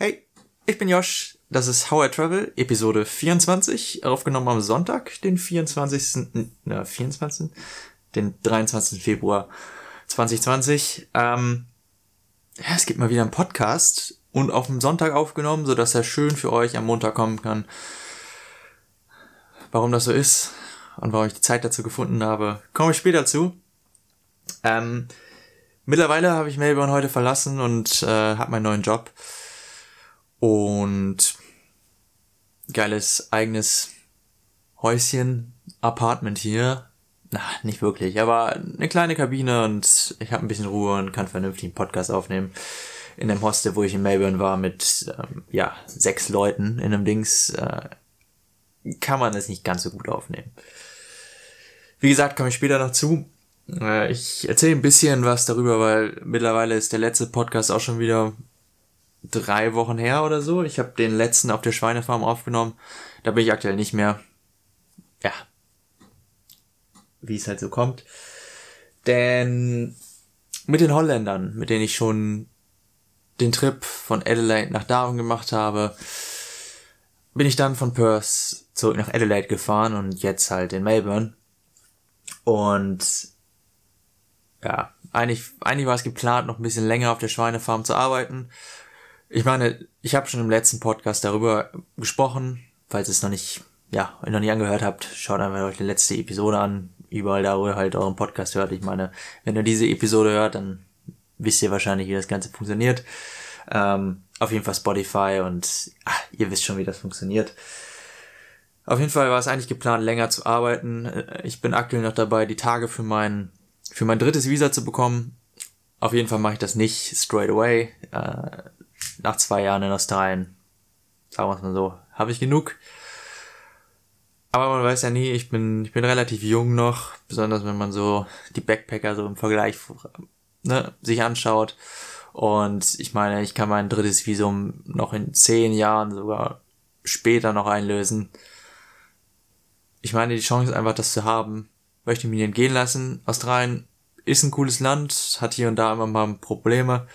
Hey, ich bin Josh. Das ist How I Travel, Episode 24, aufgenommen am Sonntag, den 24. Na, 24. Den 23. Februar 2020. Ähm, ja, es gibt mal wieder einen Podcast und auf dem Sonntag aufgenommen, so dass er schön für euch am Montag kommen kann. Warum das so ist und warum ich die Zeit dazu gefunden habe, komme ich später zu. Ähm, mittlerweile habe ich Melbourne heute verlassen und äh, habe meinen neuen Job. Und geiles eigenes Häuschen, Apartment hier. Na, nicht wirklich, aber eine kleine Kabine und ich habe ein bisschen Ruhe und kann vernünftig einen Podcast aufnehmen. In dem Hostel, wo ich in Melbourne war, mit ähm, ja sechs Leuten in einem Dings, äh, kann man es nicht ganz so gut aufnehmen. Wie gesagt, komme ich später noch zu. Äh, ich erzähle ein bisschen was darüber, weil mittlerweile ist der letzte Podcast auch schon wieder drei Wochen her oder so. Ich habe den letzten auf der Schweinefarm aufgenommen. Da bin ich aktuell nicht mehr. Ja. Wie es halt so kommt. Denn mit den Holländern, mit denen ich schon den Trip von Adelaide nach Darwin gemacht habe, bin ich dann von Perth zurück nach Adelaide gefahren und jetzt halt in Melbourne. Und ja, eigentlich, eigentlich war es geplant, noch ein bisschen länger auf der Schweinefarm zu arbeiten. Ich meine, ich habe schon im letzten Podcast darüber gesprochen. Falls ihr es noch nicht, ja, noch nicht angehört habt, schaut einfach euch die letzte Episode an. Überall da, wo ihr halt euren Podcast hört. Ich meine, wenn ihr diese Episode hört, dann wisst ihr wahrscheinlich, wie das Ganze funktioniert. Ähm, auf jeden Fall Spotify und ach, ihr wisst schon, wie das funktioniert. Auf jeden Fall war es eigentlich geplant, länger zu arbeiten. Ich bin aktuell noch dabei, die Tage für mein, für mein drittes Visa zu bekommen. Auf jeden Fall mache ich das nicht straight away. Äh, nach zwei Jahren in Australien, sagen wir es mal so, habe ich genug. Aber man weiß ja nie, ich bin, ich bin relativ jung noch, besonders wenn man so die Backpacker so im Vergleich ne, sich anschaut. Und ich meine, ich kann mein drittes Visum noch in zehn Jahren sogar später noch einlösen. Ich meine, die Chance einfach, das zu haben, möchte ich mir entgehen lassen. Australien ist ein cooles Land, hat hier und da immer mal Probleme.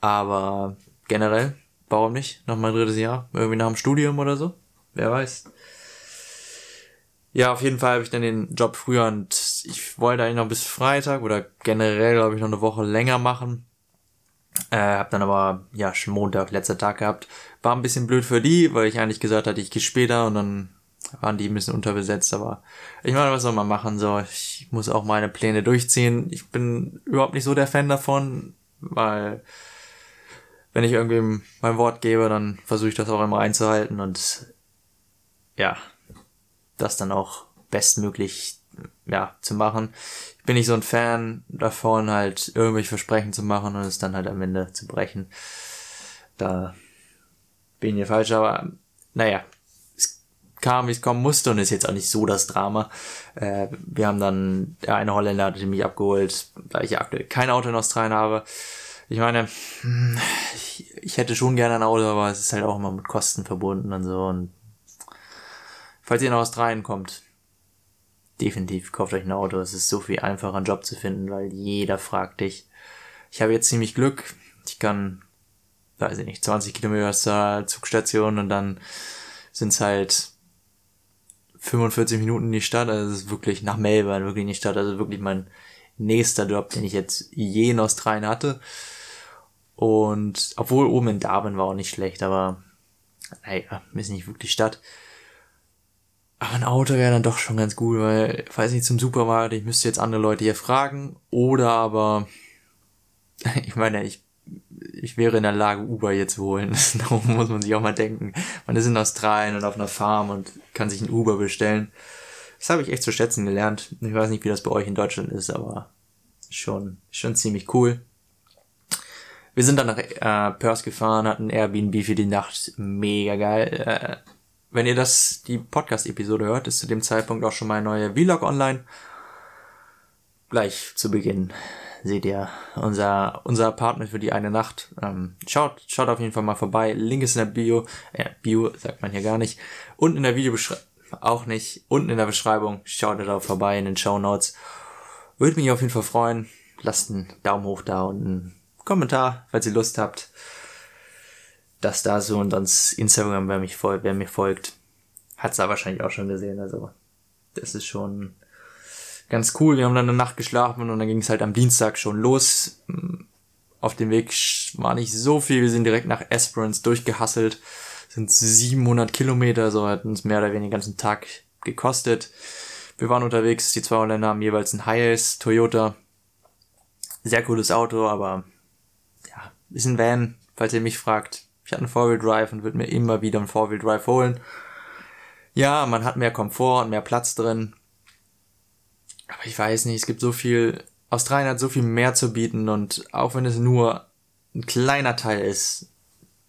Aber generell, warum nicht? Noch mein drittes Jahr, irgendwie nach dem Studium oder so. Wer weiß. Ja, auf jeden Fall habe ich dann den Job früher und ich wollte eigentlich noch bis Freitag oder generell, glaube ich, noch eine Woche länger machen. Äh, hab dann aber, ja, schon Montag, letzter Tag gehabt. War ein bisschen blöd für die, weil ich eigentlich gesagt hatte, ich gehe später und dann waren die ein bisschen unterbesetzt, aber ich meine, was soll man machen, so, ich muss auch meine Pläne durchziehen. Ich bin überhaupt nicht so der Fan davon, weil wenn ich irgendwie mein Wort gebe, dann versuche ich das auch immer einzuhalten und ja, das dann auch bestmöglich ja, zu machen. Ich bin nicht so ein Fan davon, halt irgendwelche Versprechen zu machen und es dann halt am Ende zu brechen. Da bin ich falsch, aber naja, es kam, wie es kommen musste und ist jetzt auch nicht so das Drama. Äh, wir haben dann, der eine Holländer hat mich abgeholt, da ich aktuell kein Auto in Australien habe. Ich meine, ich, ich hätte schon gerne ein Auto, aber es ist halt auch immer mit Kosten verbunden und so. Und falls ihr nach Australien kommt, definitiv kauft euch ein Auto. Es ist so viel einfacher, einen Job zu finden, weil jeder fragt dich. Ich habe jetzt ziemlich Glück. Ich kann, weiß ich nicht, 20 Kilometer zur Zugstation und dann sind es halt 45 Minuten in die Stadt. Also es ist wirklich nach Melbourne, wirklich in die Stadt. Also wirklich mein nächster Job, den ich jetzt je in Australien hatte. Und obwohl oben in Darwin war auch nicht schlecht, aber naja, ist nicht wirklich Stadt. Aber ein Auto wäre dann doch schon ganz gut, weil, weiß nicht, zum Supermarkt, ich müsste jetzt andere Leute hier fragen. Oder aber, ich meine, ich, ich wäre in der Lage, Uber hier zu holen. Darum muss man sich auch mal denken. Man ist in Australien und auf einer Farm und kann sich ein Uber bestellen. Das habe ich echt zu schätzen gelernt. Ich weiß nicht, wie das bei euch in Deutschland ist, aber schon, schon ziemlich cool. Wir sind dann nach äh, Perth gefahren, hatten Airbnb für die Nacht. Mega geil. Äh, wenn ihr das, die Podcast-Episode hört, ist zu dem Zeitpunkt auch schon mal ein neuer Vlog online. Gleich zu Beginn seht ihr unser, unser Apartment für die eine Nacht. Ähm, schaut, schaut auf jeden Fall mal vorbei. Link ist in der Bio. Äh, Bio sagt man hier gar nicht. Und in der Videobeschreibung auch nicht. Unten in der Beschreibung. Schaut da vorbei in den Show Notes. Würde mich auf jeden Fall freuen. Lasst einen Daumen hoch da und einen Kommentar, falls ihr Lust habt. das da so und sonst Instagram, wer mich folgt, wer mir folgt, hat's da wahrscheinlich auch schon gesehen. Also das ist schon ganz cool. Wir haben dann eine Nacht geschlafen und dann ging es halt am Dienstag schon los. Auf dem Weg war nicht so viel. Wir sind direkt nach Esperance durchgehasselt. Sind 700 Kilometer, so hat uns mehr oder weniger den ganzen Tag gekostet. Wir waren unterwegs, die zwei Holländer haben jeweils ein Hiace, Toyota. Sehr cooles Auto, aber ist ein Van, falls ihr mich fragt. Ich hatte einen Four-Wheel Drive und würde mir immer wieder einen Four-Wheel Drive holen. Ja, man hat mehr Komfort und mehr Platz drin. Aber ich weiß nicht, es gibt so viel, Australien hat so viel mehr zu bieten und auch wenn es nur ein kleiner Teil ist,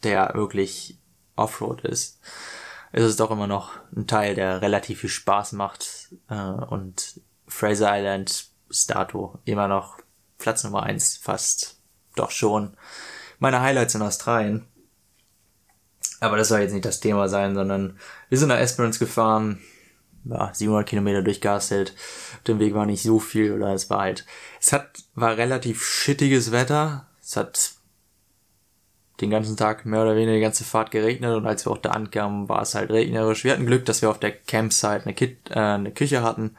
der wirklich Offroad ist, ist es doch immer noch ein Teil, der relativ viel Spaß macht äh, und Fraser Island ist dato immer noch Platz Nummer eins fast doch schon meine Highlights in Australien. Aber das soll jetzt nicht das Thema sein, sondern wir sind nach Esperance gefahren, ja, 700 Kilometer durchgastelt. Auf dem Weg war nicht so viel oder es war halt, es hat, war relativ shittiges Wetter. Es hat den ganzen Tag mehr oder weniger die ganze Fahrt geregnet und als wir auch da ankamen, war es halt regnerisch. Wir hatten Glück, dass wir auf der Campsite eine, Kit äh, eine Küche hatten.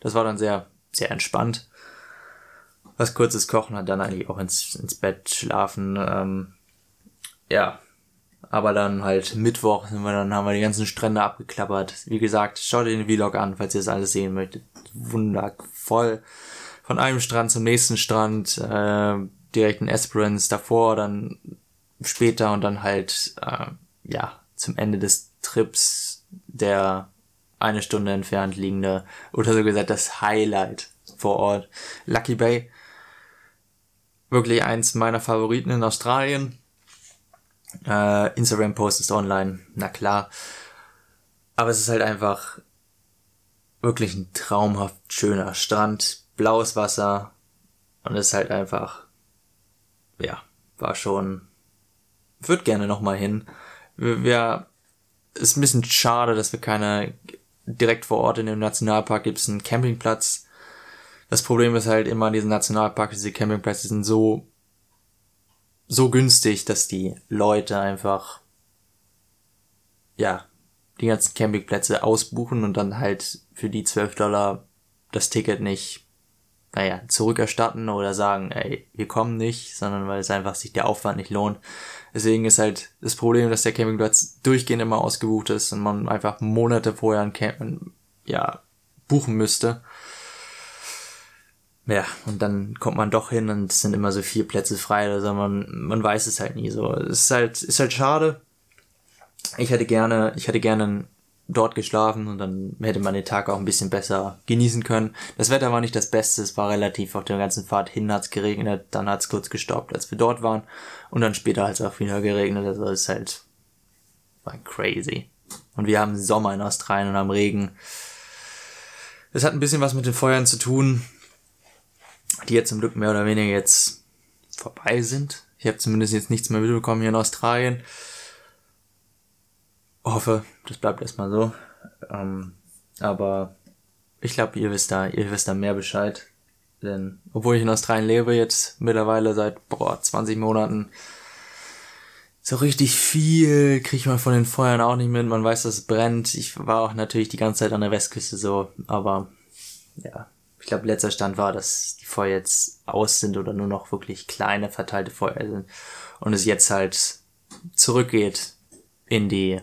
Das war dann sehr, sehr entspannt. Was kurzes Kochen hat dann eigentlich auch ins, ins Bett schlafen. Ähm, ja, aber dann halt Mittwoch sind wir dann, haben wir die ganzen Strände abgeklappert. Wie gesagt, schaut ihr den Vlog an, falls ihr das alles sehen möchtet. Wundervoll. Von einem Strand zum nächsten Strand, äh, direkt in Esperance, davor, dann später und dann halt, äh, ja, zum Ende des Trips der eine Stunde entfernt liegende, oder so gesagt das Highlight vor Ort. Lucky Bay. Wirklich eins meiner Favoriten in Australien äh, Instagram-Post ist online, na klar. Aber es ist halt einfach wirklich ein traumhaft schöner Strand, blaues Wasser und es ist halt einfach, ja, war schon, würde gerne nochmal hin. Wir, wir, ist ein bisschen schade, dass wir keine, direkt vor Ort in dem Nationalpark gibt es einen Campingplatz. Das Problem ist halt immer in diesen Nationalparks, diese Campingplätze sind so so günstig, dass die Leute einfach, ja, die ganzen Campingplätze ausbuchen und dann halt für die 12 Dollar das Ticket nicht, naja, zurückerstatten oder sagen, ey, wir kommen nicht, sondern weil es einfach sich der Aufwand nicht lohnt. Deswegen ist halt das Problem, dass der Campingplatz durchgehend immer ausgebucht ist und man einfach Monate vorher ein Camp, ja, buchen müsste. Ja, und dann kommt man doch hin und es sind immer so vier Plätze frei, also man, man weiß es halt nie so. Es ist halt, ist halt schade. Ich hätte gerne, ich hätte gerne dort geschlafen und dann hätte man den Tag auch ein bisschen besser genießen können. Das Wetter war nicht das Beste, es war relativ auf der ganzen Fahrt hin hat's geregnet, dann hat's kurz gestoppt, als wir dort waren und dann später hat's auch wieder geregnet, also es ist halt war crazy. Und wir haben Sommer in Australien und am Regen. Es hat ein bisschen was mit den Feuern zu tun die jetzt zum Glück mehr oder weniger jetzt vorbei sind. Ich habe zumindest jetzt nichts mehr mitbekommen hier in Australien. Hoffe, das bleibt erstmal so. Ähm, aber ich glaube, ihr wisst da, ihr wisst da mehr Bescheid. Denn obwohl ich in Australien lebe jetzt mittlerweile seit boah, 20 Monaten, so richtig viel kriegt man von den Feuern auch nicht mit. Man weiß, dass es brennt. Ich war auch natürlich die ganze Zeit an der Westküste so, aber ja, glaube, letzter Stand war, dass die Feuer jetzt aus sind oder nur noch wirklich kleine verteilte Feuer sind und es jetzt halt zurückgeht in die,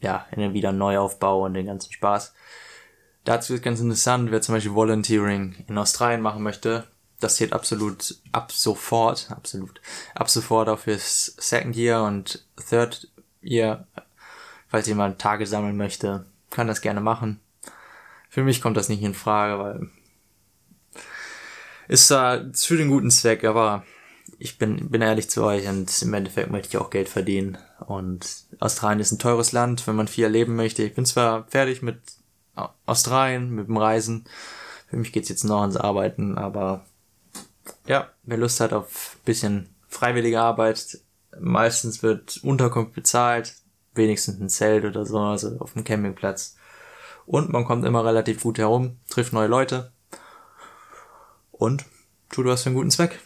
ja, in den wieder Neuaufbau und den ganzen Spaß. Dazu ist ganz interessant, wer zum Beispiel Volunteering in Australien machen möchte, das zählt absolut ab sofort, absolut, ab sofort auch fürs Second Year und Third Year. Falls jemand Tage sammeln möchte, kann das gerne machen. Für mich kommt das nicht in Frage, weil ist da für den guten Zweck, aber ich bin, bin ehrlich zu euch und im Endeffekt möchte ich auch Geld verdienen. Und Australien ist ein teures Land, wenn man viel erleben möchte. Ich bin zwar fertig mit Australien, mit dem Reisen. Für mich geht's jetzt noch ans Arbeiten, aber ja, wer Lust hat auf bisschen freiwillige Arbeit, meistens wird Unterkunft bezahlt, wenigstens ein Zelt oder so, also auf dem Campingplatz. Und man kommt immer relativ gut herum, trifft neue Leute und tut was für einen guten Zweck.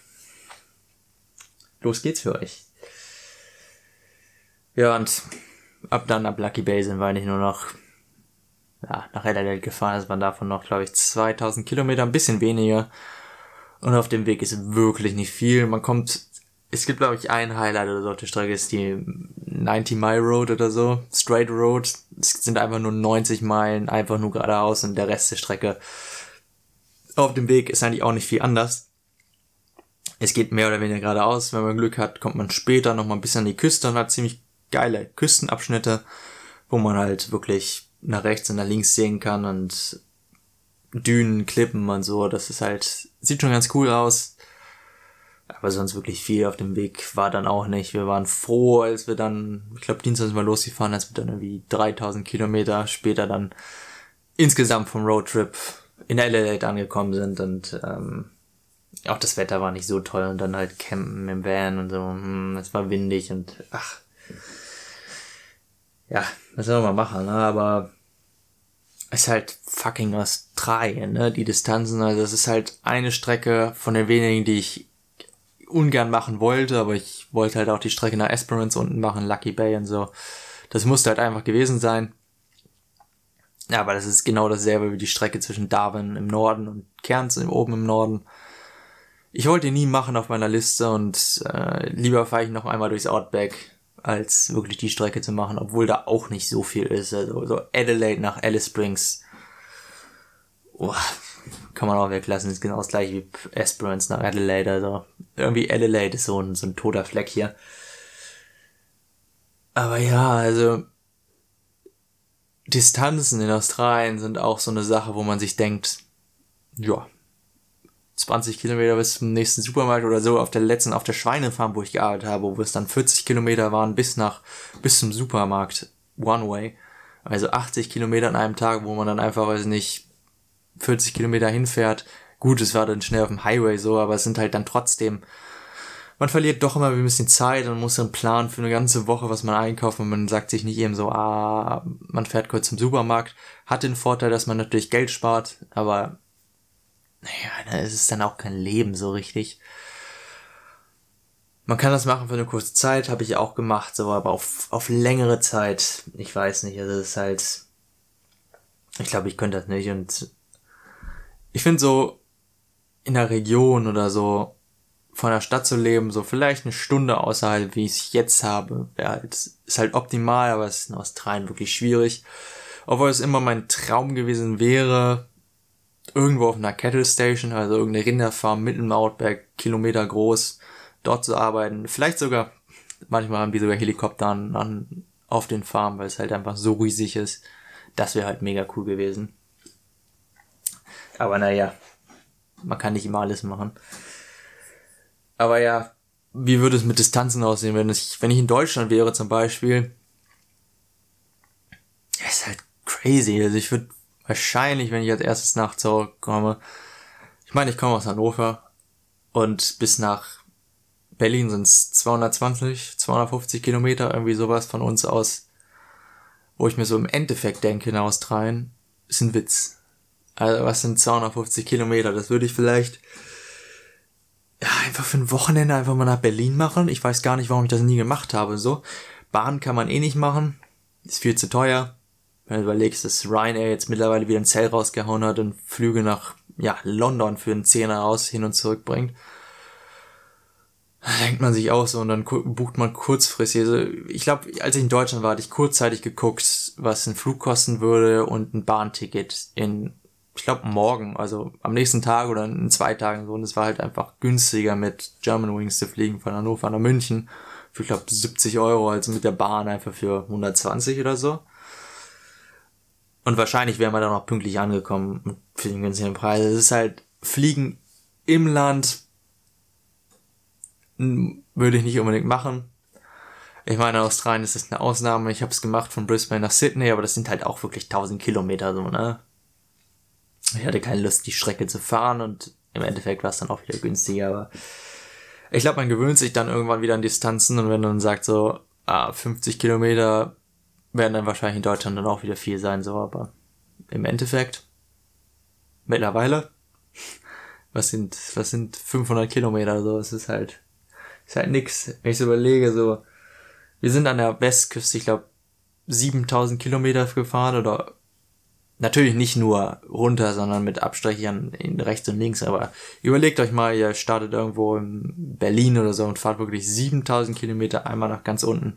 Los geht's für euch. Ja, und ab dann, ab Lucky Bay sind wir eigentlich nur noch ja, nach Adelaide gefahren. Das waren davon noch, glaube ich, 2000 Kilometer, ein bisschen weniger. Und auf dem Weg ist wirklich nicht viel. Man kommt, es gibt, glaube ich, ein Highlight oder so auf der Strecke, ist die 90 Mile Road oder so, Straight Road. Es sind einfach nur 90 Meilen, einfach nur geradeaus und der Rest der Strecke auf dem Weg ist eigentlich auch nicht viel anders. Es geht mehr oder weniger geradeaus. Wenn man Glück hat, kommt man später noch mal ein bisschen an die Küste und hat ziemlich geile Küstenabschnitte, wo man halt wirklich nach rechts und nach links sehen kann und Dünen, Klippen und so. Das ist halt, sieht schon ganz cool aus. Aber sonst wirklich viel auf dem Weg war dann auch nicht. Wir waren froh, als wir dann, ich glaube, Dienstag sind wir losgefahren, als wir dann irgendwie 3000 Kilometer später dann insgesamt vom Roadtrip in Adelaide angekommen sind und ähm, auch das Wetter war nicht so toll und dann halt campen im Van und so, hm, es war windig und ach, ja, was soll man machen, ne? aber es ist halt fucking Australien, ne, die Distanzen, also es ist halt eine Strecke von den wenigen, die ich ungern machen wollte, aber ich wollte halt auch die Strecke nach Esperance unten machen, Lucky Bay und so. Das musste halt einfach gewesen sein. Ja, aber das ist genau dasselbe wie die Strecke zwischen Darwin im Norden und Cairns oben im Norden. Ich wollte ihn nie machen auf meiner Liste und äh, lieber fahre ich noch einmal durchs Outback, als wirklich die Strecke zu machen, obwohl da auch nicht so viel ist. Also so Adelaide nach Alice Springs. Oh, kann man auch weglassen, ist genau das gleiche wie Esperance nach Adelaide. Also irgendwie Adelaide ist so ein, so ein toter Fleck hier. Aber ja, also Distanzen in Australien sind auch so eine Sache, wo man sich denkt, ja, 20 Kilometer bis zum nächsten Supermarkt oder so auf der letzten, auf der Schweinefarm, wo ich gearbeitet habe, wo es dann 40 Kilometer waren bis nach, bis zum Supermarkt, one way. Also 80 Kilometer an einem Tag, wo man dann einfach, weiß nicht, 40 Kilometer hinfährt. Gut, es war dann schnell auf dem Highway so, aber es sind halt dann trotzdem, man verliert doch immer ein bisschen Zeit und muss einen Plan für eine ganze Woche, was man einkauft und man sagt sich nicht eben so, ah, man fährt kurz zum Supermarkt. Hat den Vorteil, dass man natürlich Geld spart, aber naja, es ist dann auch kein Leben so richtig. Man kann das machen für eine kurze Zeit, habe ich auch gemacht, so, aber auf, auf längere Zeit, ich weiß nicht, also es ist halt, ich glaube, ich könnte das nicht und ich finde so in der Region oder so von der Stadt zu leben, so vielleicht eine Stunde außerhalb, wie ich es jetzt habe, wäre halt, ist halt optimal, aber es ist in Australien wirklich schwierig. Obwohl es immer mein Traum gewesen wäre, irgendwo auf einer Cattle Station, also irgendeine Rinderfarm mitten im Outback, Kilometer groß, dort zu arbeiten. Vielleicht sogar, manchmal haben die sogar Helikopter an, an auf den Farmen, weil es halt einfach so riesig ist. Das wäre halt mega cool gewesen. Aber naja, man kann nicht immer alles machen. Aber ja, wie würde es mit Distanzen aussehen, wenn ich, wenn ich in Deutschland wäre zum Beispiel? Ja, ist halt crazy. Also ich würde wahrscheinlich, wenn ich als erstes nach zurückkomme, ich meine, ich komme aus Hannover und bis nach Berlin sind es 220, 250 Kilometer, irgendwie sowas von uns aus, wo ich mir so im Endeffekt denke in Australien, ist ein Witz. Also was sind 250 Kilometer? Das würde ich vielleicht ja, einfach für ein Wochenende einfach mal nach Berlin machen. Ich weiß gar nicht, warum ich das nie gemacht habe. So, Bahn kann man eh nicht machen, ist viel zu teuer wenn du überlegst, dass Ryanair jetzt mittlerweile wieder ein Zell rausgehauen hat und Flüge nach ja, London für einen Zehner aus hin und zurück bringt, da denkt man sich auch so und dann bucht man kurzfristig. Also ich glaube, als ich in Deutschland war, hatte ich kurzzeitig geguckt, was ein Flug kosten würde und ein Bahnticket in, ich glaube, morgen, also am nächsten Tag oder in zwei Tagen so. Und es war halt einfach günstiger mit German Wings zu fliegen von Hannover nach München für, ich glaube, 70 Euro, also mit der Bahn einfach für 120 oder so. Und wahrscheinlich wären wir dann auch pünktlich angekommen für den günstigen Preis. Es ist halt Fliegen im Land würde ich nicht unbedingt machen. Ich meine, Australien ist das eine Ausnahme. Ich habe es gemacht von Brisbane nach Sydney, aber das sind halt auch wirklich 1000 Kilometer so, ne? Ich hatte keine Lust, die Strecke zu fahren und im Endeffekt war es dann auch wieder günstiger, aber ich glaube, man gewöhnt sich dann irgendwann wieder an Distanzen und wenn man sagt so, ah, 50 Kilometer werden dann wahrscheinlich in Deutschland dann auch wieder viel sein, so, aber im Endeffekt, mittlerweile, was sind, was sind 500 Kilometer, so, es ist halt, ist halt nix. Wenn ich so überlege, so, Wir sind an der Westküste, ich glaube, 7000 Kilometer gefahren oder natürlich nicht nur runter, sondern mit Abstrichen in rechts und links. Aber überlegt euch mal, ihr startet irgendwo in Berlin oder so und fahrt wirklich 7000 Kilometer einmal nach ganz unten,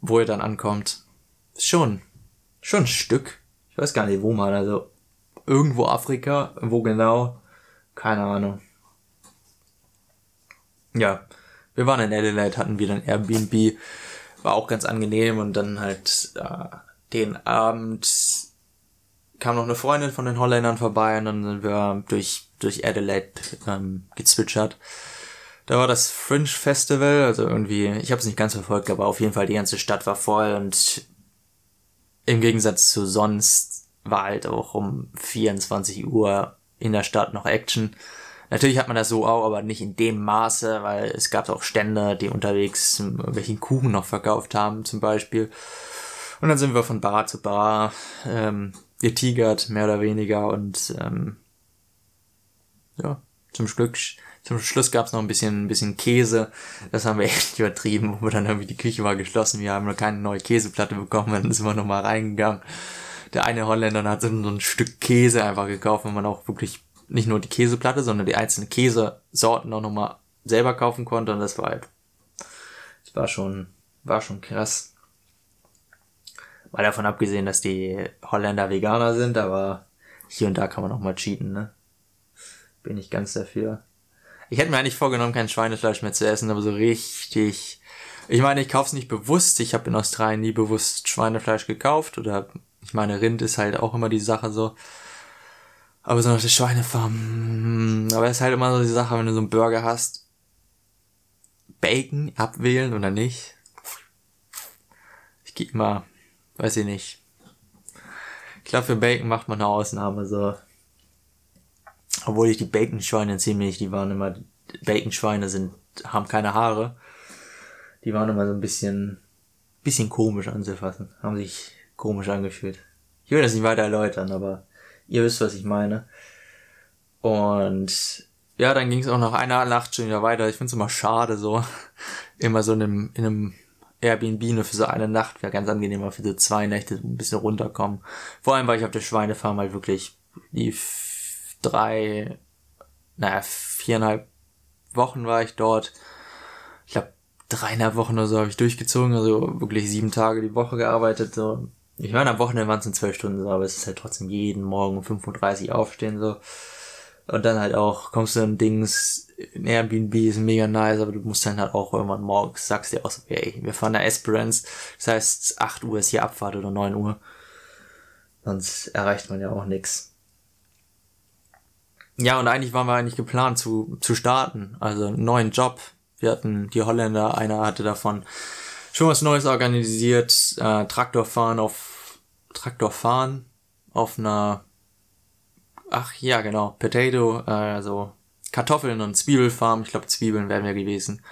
wo ihr dann ankommt. Schon, schon ein Stück. Ich weiß gar nicht, wo man, also irgendwo Afrika, wo genau, keine Ahnung. Ja, wir waren in Adelaide, hatten wir dann Airbnb, war auch ganz angenehm und dann halt äh, den Abend kam noch eine Freundin von den Holländern vorbei und dann sind wir durch, durch Adelaide ähm, gezwitschert. Da war das Fringe Festival, also irgendwie, ich habe es nicht ganz verfolgt, aber auf jeden Fall die ganze Stadt war voll und im Gegensatz zu sonst war halt auch um 24 Uhr in der Stadt noch Action. Natürlich hat man das so auch, aber nicht in dem Maße, weil es gab auch Stände, die unterwegs welchen Kuchen noch verkauft haben, zum Beispiel. Und dann sind wir von Bar zu Bar ähm, getigert, mehr oder weniger. Und ähm, ja, zum Glück, zum Schluss gab's noch ein bisschen, ein bisschen Käse. Das haben wir echt übertrieben, wo wir dann irgendwie die Küche war geschlossen. Wir haben noch keine neue Käseplatte bekommen, dann sind wir nochmal reingegangen. Der eine Holländer hat so ein Stück Käse einfach gekauft, wenn man auch wirklich nicht nur die Käseplatte, sondern die einzelnen Käsesorten auch nochmal selber kaufen konnte und das war halt, das war schon, war schon krass. Mal davon abgesehen, dass die Holländer Veganer sind, aber hier und da kann man auch mal cheaten, ne? Bin ich ganz dafür. Ich hätte mir eigentlich vorgenommen, kein Schweinefleisch mehr zu essen, aber so richtig. Ich meine, ich kauf's nicht bewusst. Ich habe in Australien nie bewusst Schweinefleisch gekauft oder ich meine, Rind ist halt auch immer die Sache so. Aber so noch die Schweinefarm. Hm, aber es ist halt immer so die Sache, wenn du so einen Burger hast. Bacon abwählen oder nicht. Ich gehe immer, weiß ich nicht. Ich glaube, für Bacon macht man eine Ausnahme, so. Obwohl ich die Bacon-Schweine ziemlich, die waren immer, Bacon-Schweine sind, haben keine Haare. Die waren immer so ein bisschen, bisschen komisch anzufassen. Haben sich komisch angefühlt. Ich will das nicht weiter erläutern, aber Ihr wisst, was ich meine. Und ja, dann ging es auch nach einer Nacht schon wieder weiter. Ich finde es immer schade, so immer so in einem, in einem Airbnb nur für so eine Nacht wäre ganz angenehmer für so zwei Nächte ein bisschen runterkommen. Vor allem, weil ich auf der Schweinefarm halt wirklich die drei, naja, viereinhalb Wochen war ich dort. Ich glaube, dreieinhalb Wochen oder so habe ich durchgezogen, also wirklich sieben Tage die Woche gearbeitet. So ich meine, am Wochenende waren es in zwölf Stunden so, aber es ist halt trotzdem jeden Morgen um 5.30 Uhr aufstehen so. Und dann halt auch, kommst du in Dings, in Airbnb ist mega nice, aber du musst dann halt auch irgendwann morgens, sagst dir auch so, ey, wir fahren nach Esperance, das heißt 8 Uhr ist hier Abfahrt oder 9 Uhr. Sonst erreicht man ja auch nix. Ja, und eigentlich waren wir eigentlich geplant zu, zu starten, also einen neuen Job. Wir hatten die Holländer, einer hatte davon schon was Neues organisiert, äh, Traktorfahren auf Traktorfahren auf einer ach ja genau Potato äh, also Kartoffeln und Zwiebelfarm. Ich glaube Zwiebeln wären wir gewesen.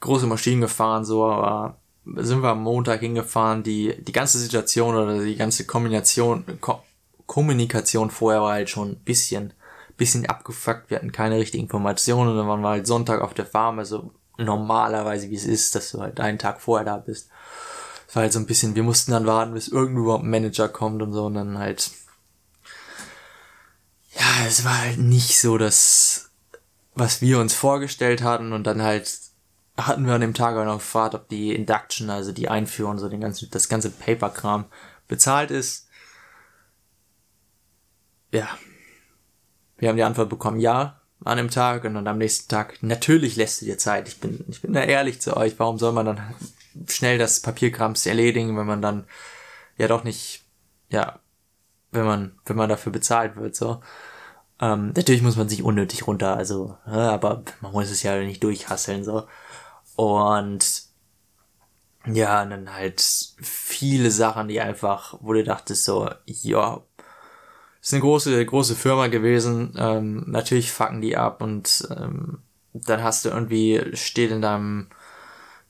Große Maschinen gefahren so aber sind wir am Montag hingefahren. Die die ganze Situation oder die ganze Kombination Ko Kommunikation vorher war halt schon ein bisschen bisschen abgefuckt. Wir hatten keine richtigen Informationen. Dann waren wir halt Sonntag auf der Farm. Also normalerweise, wie es ist, dass du halt einen Tag vorher da bist. Es war halt so ein bisschen, wir mussten dann warten, bis irgendwo ein Manager kommt und so. Und dann halt, ja, es war halt nicht so das, was wir uns vorgestellt hatten und dann halt hatten wir an dem Tag auch noch gefragt, ob die Induction, also die Einführung, so den ganzen, das ganze Paperkram bezahlt ist. Ja. Wir haben die Antwort bekommen, ja, an dem Tag und dann am nächsten Tag, natürlich lässt du dir Zeit. Ich bin, ich bin da ehrlich zu euch. Warum soll man dann schnell das Papierkrams erledigen, wenn man dann ja doch nicht, ja, wenn man, wenn man dafür bezahlt wird, so. Ähm, natürlich muss man sich unnötig runter, also, aber man muss es ja nicht durchhasseln, so. Und ja, und dann halt viele Sachen, die einfach, wo du dachtest so, ja, ist eine große, große Firma gewesen. Ähm, natürlich fucken die ab und ähm, dann hast du irgendwie, steht in deinem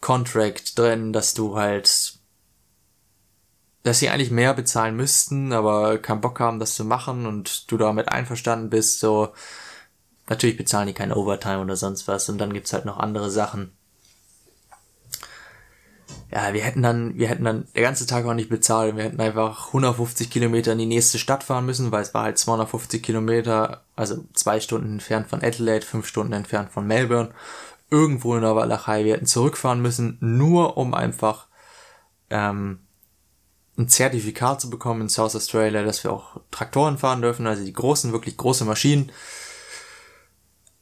Contract drin, dass du halt, dass sie eigentlich mehr bezahlen müssten, aber keinen Bock haben, das zu machen und du damit einverstanden bist, so, natürlich bezahlen die kein Overtime oder sonst was und dann gibt's halt noch andere Sachen. ja, wir hätten dann, wir hätten dann der ganze Tag auch nicht bezahlt. Wir hätten einfach 150 Kilometer in die nächste Stadt fahren müssen, weil es war halt 250 Kilometer, also zwei Stunden entfernt von Adelaide, fünf Stunden entfernt von Melbourne, irgendwo in der Walachei. Wir hätten zurückfahren müssen, nur um einfach ähm, ein Zertifikat zu bekommen in South Australia, dass wir auch Traktoren fahren dürfen, also die großen, wirklich große Maschinen.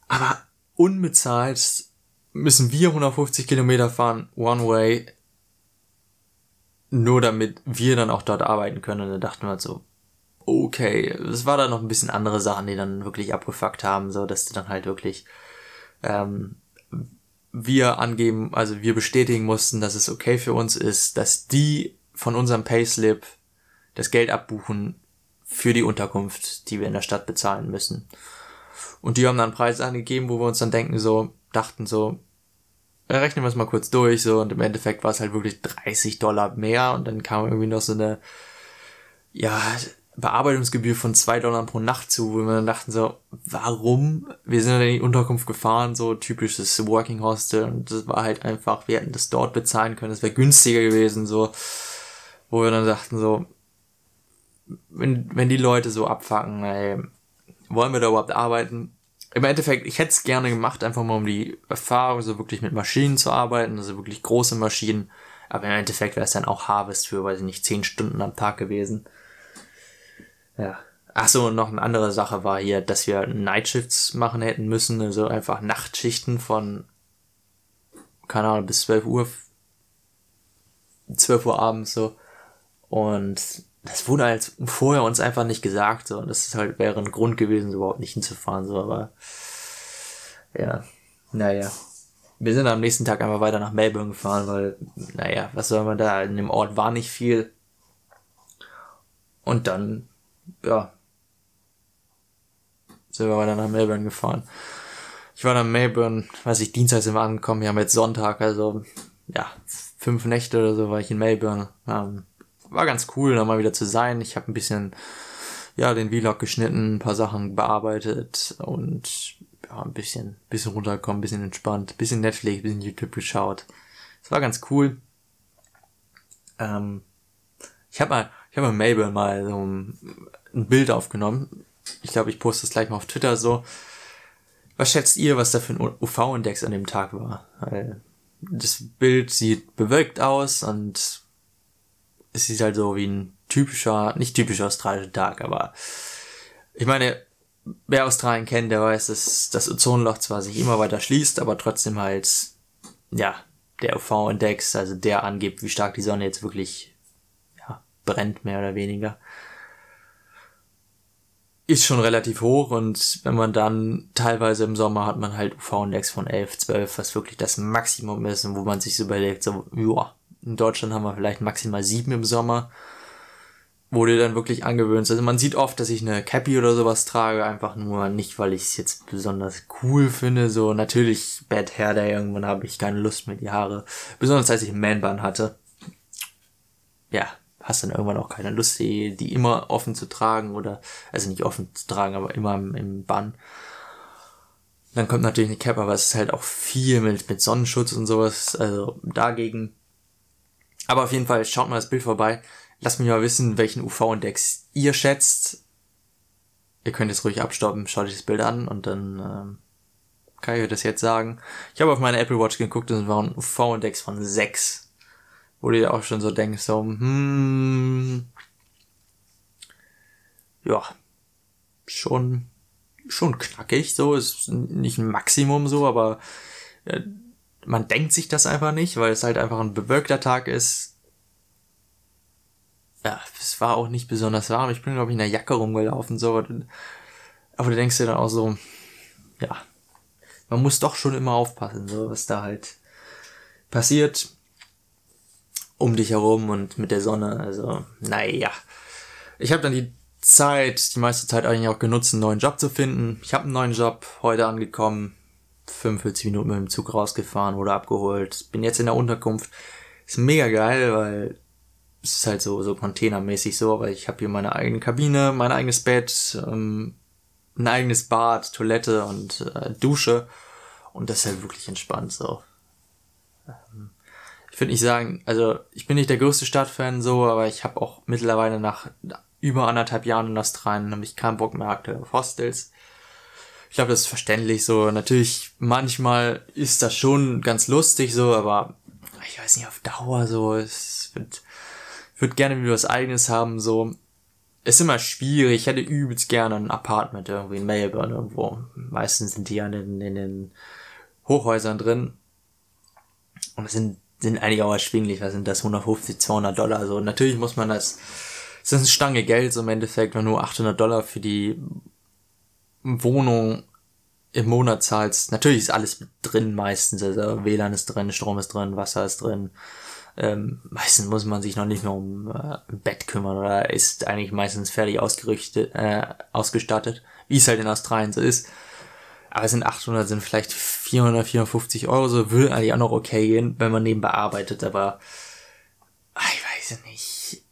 Aber unbezahlt müssen wir 150 Kilometer fahren, one way, nur damit wir dann auch dort arbeiten können. Und da dachten wir halt so, okay, es war dann noch ein bisschen andere Sachen, die dann wirklich abgefuckt haben, so dass dann halt wirklich ähm, wir angeben, also wir bestätigen mussten, dass es okay für uns ist, dass die von unserem Payslip das Geld abbuchen für die Unterkunft, die wir in der Stadt bezahlen müssen. Und die haben dann Preise angegeben, wo wir uns dann denken so, dachten so, rechnen wir es mal kurz durch, so, und im Endeffekt war es halt wirklich 30 Dollar mehr und dann kam irgendwie noch so eine, ja, Bearbeitungsgebühr von zwei Dollar pro Nacht zu, wo wir dann dachten so, warum? Wir sind in die Unterkunft gefahren, so typisches Working Hostel und das war halt einfach, wir hätten das dort bezahlen können, das wäre günstiger gewesen, so, wo wir dann dachten so, wenn, wenn die Leute so abfacken, ey, wollen wir da überhaupt arbeiten? im Endeffekt, ich hätte es gerne gemacht, einfach mal um die Erfahrung, so wirklich mit Maschinen zu arbeiten, also wirklich große Maschinen. Aber im Endeffekt wäre es dann auch Harvest für, weiß ich nicht, zehn Stunden am Tag gewesen. Ja. Ach so, und noch eine andere Sache war hier, dass wir Nightshifts machen hätten müssen, also einfach Nachtschichten von, keine Ahnung, bis 12 Uhr, 12 Uhr abends so. Und das wurde halt vorher uns einfach nicht gesagt, so. Und das ist halt, wäre ein Grund gewesen, so überhaupt nicht hinzufahren, so, aber, ja, naja. Wir sind am nächsten Tag einfach weiter nach Melbourne gefahren, weil, naja, was soll man da, in dem Ort war nicht viel. Und dann, ja, sind wir weiter nach Melbourne gefahren. Ich war dann in Melbourne, weiß ich, Dienstag sind wir angekommen, wir haben jetzt Sonntag, also, ja, fünf Nächte oder so war ich in Melbourne. Ähm, war ganz cool, da mal wieder zu sein. Ich habe ein bisschen, ja, den Vlog geschnitten, ein paar Sachen bearbeitet und ja, ein bisschen, bisschen runtergekommen, bisschen entspannt, bisschen Netflix, bisschen YouTube geschaut. Es war ganz cool. Ähm, ich habe mal, ich habe mal Mabel mal so ein, ein Bild aufgenommen. Ich glaube, ich poste es gleich mal auf Twitter so. Was schätzt ihr, was da für ein UV-Index an dem Tag war? Weil das Bild sieht bewölkt aus und es ist halt so wie ein typischer, nicht typischer australischer Tag, aber ich meine, wer Australien kennt, der weiß, dass das Ozonloch zwar sich immer weiter schließt, aber trotzdem halt, ja, der UV-Index, also der angibt, wie stark die Sonne jetzt wirklich, ja, brennt, mehr oder weniger, ist schon relativ hoch und wenn man dann teilweise im Sommer hat man halt UV-Index von 11, 12, was wirklich das Maximum ist und wo man sich so überlegt, so, ja, in Deutschland haben wir vielleicht maximal sieben im Sommer, wo du dann wirklich angewöhnst. Also man sieht oft, dass ich eine Cappy oder sowas trage, einfach nur nicht, weil ich es jetzt besonders cool finde. So natürlich Bad Hair Day, irgendwann habe ich keine Lust mehr, die Haare. Besonders als ich einen Man-Bun hatte. Ja, hast dann irgendwann auch keine Lust, die, die immer offen zu tragen oder, also nicht offen zu tragen, aber immer im, im Bann. Dann kommt natürlich eine Cap, aber es ist halt auch viel mit, mit Sonnenschutz und sowas. Also dagegen aber auf jeden Fall, schaut mal das Bild vorbei. Lasst mich mal wissen, welchen UV-Index ihr schätzt. Ihr könnt jetzt ruhig abstoppen, schaut euch das Bild an und dann ähm, kann ich euch das jetzt sagen. Ich habe auf meine Apple Watch geguckt und es war ein UV-Index von 6. Wo du dir auch schon so denkst, so, hm, ja, schon, schon knackig, so, ist nicht ein Maximum so, aber äh, man denkt sich das einfach nicht, weil es halt einfach ein bewölkter Tag ist. Ja, es war auch nicht besonders warm. Ich bin, glaube ich, in der Jacke rumgelaufen, so. Aber du denkst dir dann auch so, ja, man muss doch schon immer aufpassen, so, was da halt passiert um dich herum und mit der Sonne. Also, naja. Ich habe dann die Zeit, die meiste Zeit eigentlich auch genutzt, einen neuen Job zu finden. Ich habe einen neuen Job heute angekommen. 45 Minuten mit dem Zug rausgefahren, wurde abgeholt. Bin jetzt in der Unterkunft. Ist mega geil, weil es ist halt so, so containermäßig so, aber ich habe hier meine eigene Kabine, mein eigenes Bett, ähm, ein eigenes Bad, Toilette und äh, Dusche. Und das ist halt wirklich entspannt so. Ähm, ich würde nicht sagen, also ich bin nicht der größte Stadtfan so, aber ich habe auch mittlerweile nach über anderthalb Jahren in Australien nämlich keinen Bock mehr auf Hostels. Ich glaube, das ist verständlich so. Natürlich, manchmal ist das schon ganz lustig so, aber ich weiß nicht, auf Dauer so. Es wird, würde gerne wieder was eigenes haben, so. Ist immer schwierig. Ich hätte übelst gerne ein Apartment irgendwie in Melbourne irgendwo. Meistens sind die ja in, in den Hochhäusern drin. Und es sind, sind eigentlich auch erschwinglich. Was sind das? 150, 200 Dollar. So, natürlich muss man das, das ist eine Stange Geld so im Endeffekt, wenn du 800 Dollar für die Wohnung im Monat zahlst. Natürlich ist alles drin meistens. Also WLAN ist drin, Strom ist drin, Wasser ist drin. Ähm, meistens muss man sich noch nicht mehr um äh, Bett kümmern oder ist eigentlich meistens fertig ausgerichtet, äh, ausgestattet, wie es halt in Australien so ist. Aber es sind 800, sind vielleicht 400, 450 Euro, so würde eigentlich auch noch okay gehen, wenn man nebenbei arbeitet, aber ach, ich weiß nicht.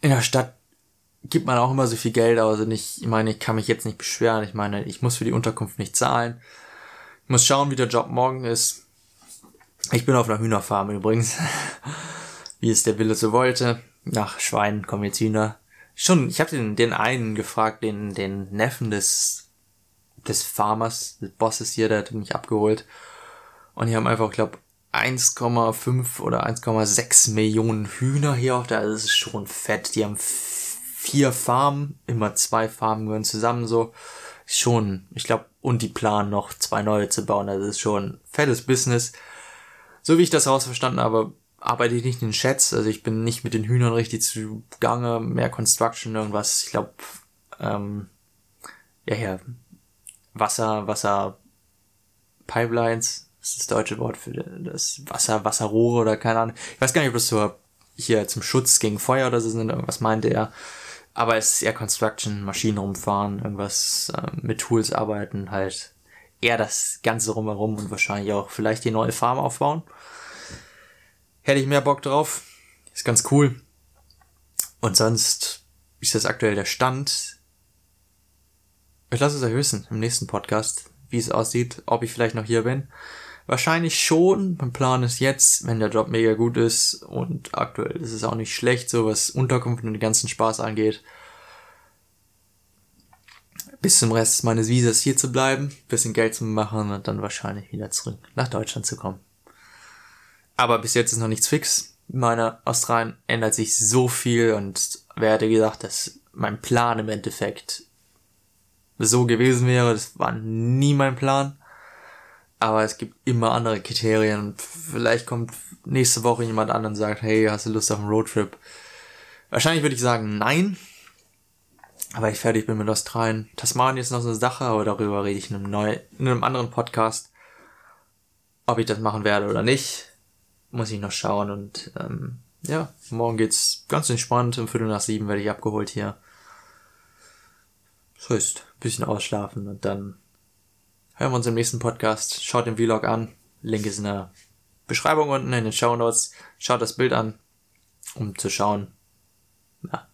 In der Stadt gibt man auch immer so viel Geld aus und ich, ich meine, ich kann mich jetzt nicht beschweren. Ich meine, ich muss für die Unterkunft nicht zahlen. Ich muss schauen, wie der Job morgen ist. Ich bin auf einer Hühnerfarm übrigens. wie es der Wille so wollte. Nach Schweinen kommen jetzt Hühner. Schon, ich habe den, den einen gefragt, den, den Neffen des, des Farmers, des Bosses hier, der hat mich abgeholt. Und die haben einfach, glaube 1,5 oder 1,6 Millionen Hühner hier auf der, also das ist schon fett. Die haben vier Farmen, immer zwei Farmen gehören zusammen so. Schon, ich glaube, und die planen noch zwei neue zu bauen. Also das ist schon fettes Business. So wie ich das rausverstanden habe, arbeite ich nicht in Chats. Also ich bin nicht mit den Hühnern richtig zu Gange, mehr Construction, irgendwas. Ich glaube, ähm, ja, ja, Wasser, Wasser, Pipelines, das ist das deutsche Wort für das Wasser, Wasserrohre oder keine Ahnung. Ich weiß gar nicht, ob das so hier zum Schutz gegen Feuer oder so sind, irgendwas meinte er. Aber es ist eher Construction, Maschinen rumfahren, irgendwas äh, mit Tools arbeiten, halt eher das Ganze rumherum und wahrscheinlich auch vielleicht die neue Farm aufbauen. Hätte ich mehr Bock drauf. Ist ganz cool. Und sonst ist das aktuell der Stand. Ich lasse es euch wissen im nächsten Podcast, wie es aussieht, ob ich vielleicht noch hier bin. Wahrscheinlich schon. Mein Plan ist jetzt, wenn der Job mega gut ist und aktuell ist es auch nicht schlecht, so was Unterkunft und den ganzen Spaß angeht. Bis zum Rest meines Visas hier zu bleiben, bisschen Geld zu machen und dann wahrscheinlich wieder zurück nach Deutschland zu kommen. Aber bis jetzt ist noch nichts fix. In meiner Australien ändert sich so viel und wer hätte gesagt, dass mein Plan im Endeffekt so gewesen wäre, das war nie mein Plan. Aber es gibt immer andere Kriterien. Vielleicht kommt nächste Woche jemand an und sagt, hey, hast du Lust auf einen Roadtrip? Wahrscheinlich würde ich sagen, nein. Aber ich fertig bin mit Australien. Tasmanien ist noch so eine Sache, aber darüber rede ich in einem, neu, in einem anderen Podcast. Ob ich das machen werde oder nicht, muss ich noch schauen. Und ähm, ja, morgen geht's ganz entspannt. Um Viertel nach sieben werde ich abgeholt hier. Das heißt, bisschen ausschlafen und dann hören wir uns im nächsten Podcast. Schaut den Vlog an. Link ist in der Beschreibung unten in den Show Notes. Schaut das Bild an, um zu schauen, ja,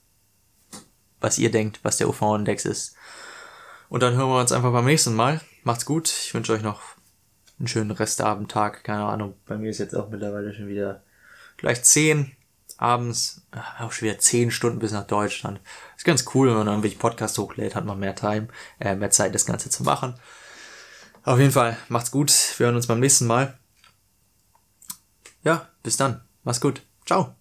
was ihr denkt, was der UV-Index ist. Und dann hören wir uns einfach beim nächsten Mal. Macht's gut. Ich wünsche euch noch einen schönen Restabendtag. Keine Ahnung. Bei mir ist jetzt auch mittlerweile schon wieder gleich 10 abends. Auch schon wieder 10 Stunden bis nach Deutschland. Ist ganz cool, wenn man dann wirklich Podcast hochlädt, hat man mehr Time, äh, mehr Zeit, das Ganze zu machen. Auf jeden Fall, macht's gut. Wir hören uns beim nächsten Mal. Ja, bis dann. Mach's gut. Ciao.